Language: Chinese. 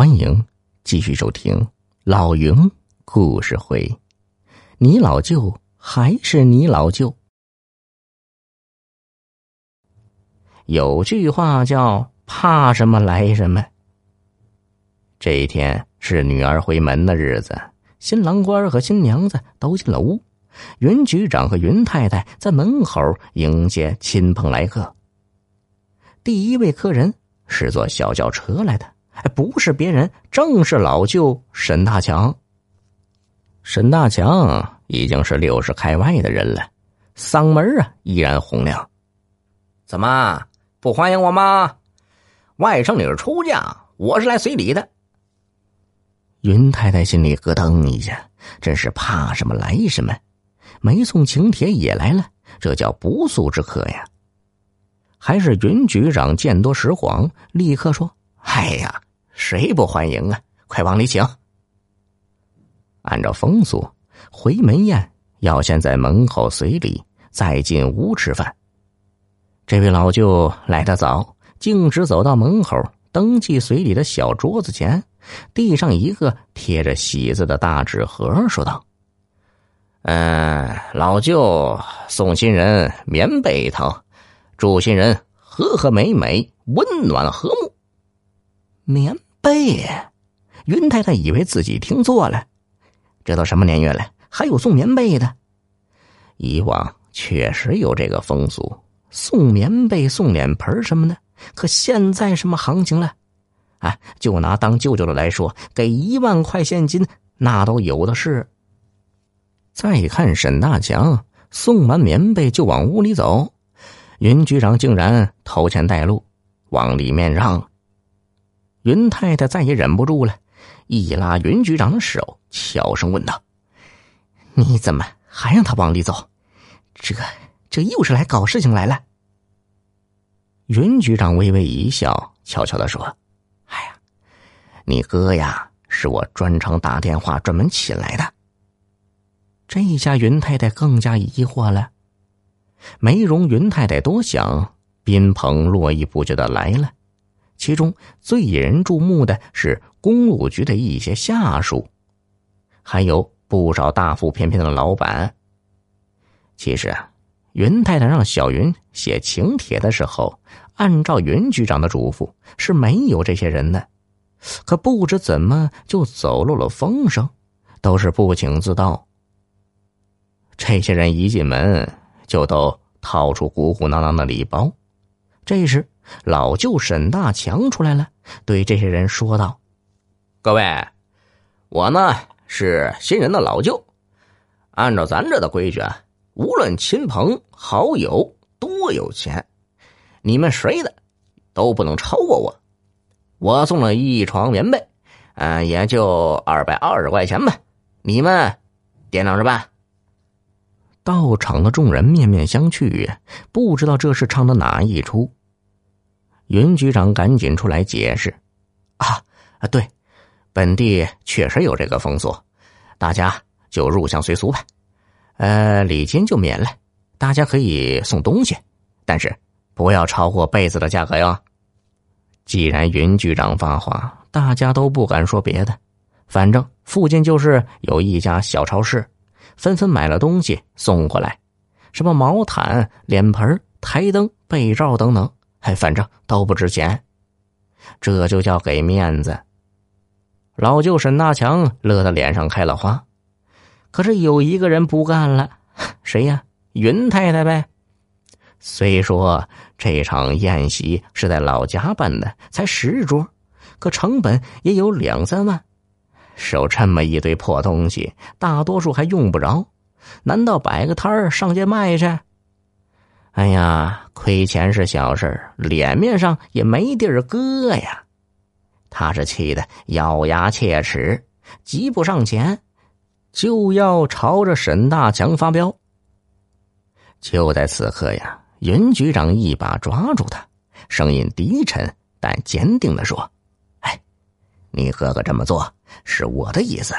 欢迎继续收听老云故事会。你老舅还是你老舅。有句话叫“怕什么来什么”。这一天是女儿回门的日子，新郎官和新娘子都进了屋，云局长和云太太在门口迎接亲朋来客。第一位客人是坐小轿车来的。不是别人，正是老舅沈大强。沈大强已经是六十开外的人了，嗓门啊依然洪亮。怎么不欢迎我吗？外甥女儿出嫁，我是来随礼的。云太太心里咯噔一下，真是怕什么来什么，没送请帖也来了，这叫不速之客呀。还是云局长见多识广，立刻说：“哎呀。”谁不欢迎啊？快往里请。按照风俗，回门宴要先在门口随礼，再进屋吃饭。这位老舅来得早，径直走到门口登记随礼的小桌子前，递上一个贴着喜字的大纸盒，说道：“嗯，老舅送新人棉被一套，祝新人和和美美，温暖和睦。”棉。被，云太太以为自己听错了，这都什么年月了，还有送棉被的？以往确实有这个风俗，送棉被、送脸盆什么的。可现在什么行情了？啊，就拿当舅舅的来说，给一万块现金，那都有的是。再看沈大强，送完棉被就往屋里走，云局长竟然掏钱带路，往里面让。云太太再也忍不住了，一拉云局长的手，悄声问道：“你怎么还让他往里走？这、这又是来搞事情来了？”云局长微微一笑，悄悄的说：“哎呀，你哥呀，是我专程打电话专门请来的。”这一下云太太更加疑惑了，没容云太太多想，宾朋络绎不绝的来了。其中最引人注目的是公路局的一些下属，还有不少大腹便便的老板。其实啊，云太太让小云写请帖的时候，按照云局长的嘱咐是没有这些人的，可不知怎么就走漏了风声，都是不请自到。这些人一进门就都掏出鼓鼓囊囊的礼包，这时。老舅沈大强出来了，对这些人说道：“各位，我呢是新人的老舅。按照咱这的规矩啊，无论亲朋好友多有钱，你们谁的都不能超过我。我送了一床棉被，嗯，也就二百二十块钱吧。你们掂量着办。”到场的众人面面相觑，不知道这是唱的哪一出。云局长赶紧出来解释：“啊啊，对，本地确实有这个风俗，大家就入乡随俗吧。呃，礼金就免了，大家可以送东西，但是不要超过被子的价格哟。”既然云局长发话，大家都不敢说别的。反正附近就是有一家小超市，纷纷买了东西送过来，什么毛毯、脸盆、台灯、被罩等等。哎，反正都不值钱，这就叫给面子。老舅沈大强乐得脸上开了花，可是有一个人不干了，谁呀？云太太呗。虽说这场宴席是在老家办的，才十桌，可成本也有两三万，收这么一堆破东西，大多数还用不着，难道摆个摊儿上街卖去？哎呀，亏钱是小事脸面上也没地儿搁呀。他是气得咬牙切齿，急不上前，就要朝着沈大强发飙。就在此刻呀，云局长一把抓住他，声音低沉但坚定的说：“哎，你哥哥这么做是我的意思，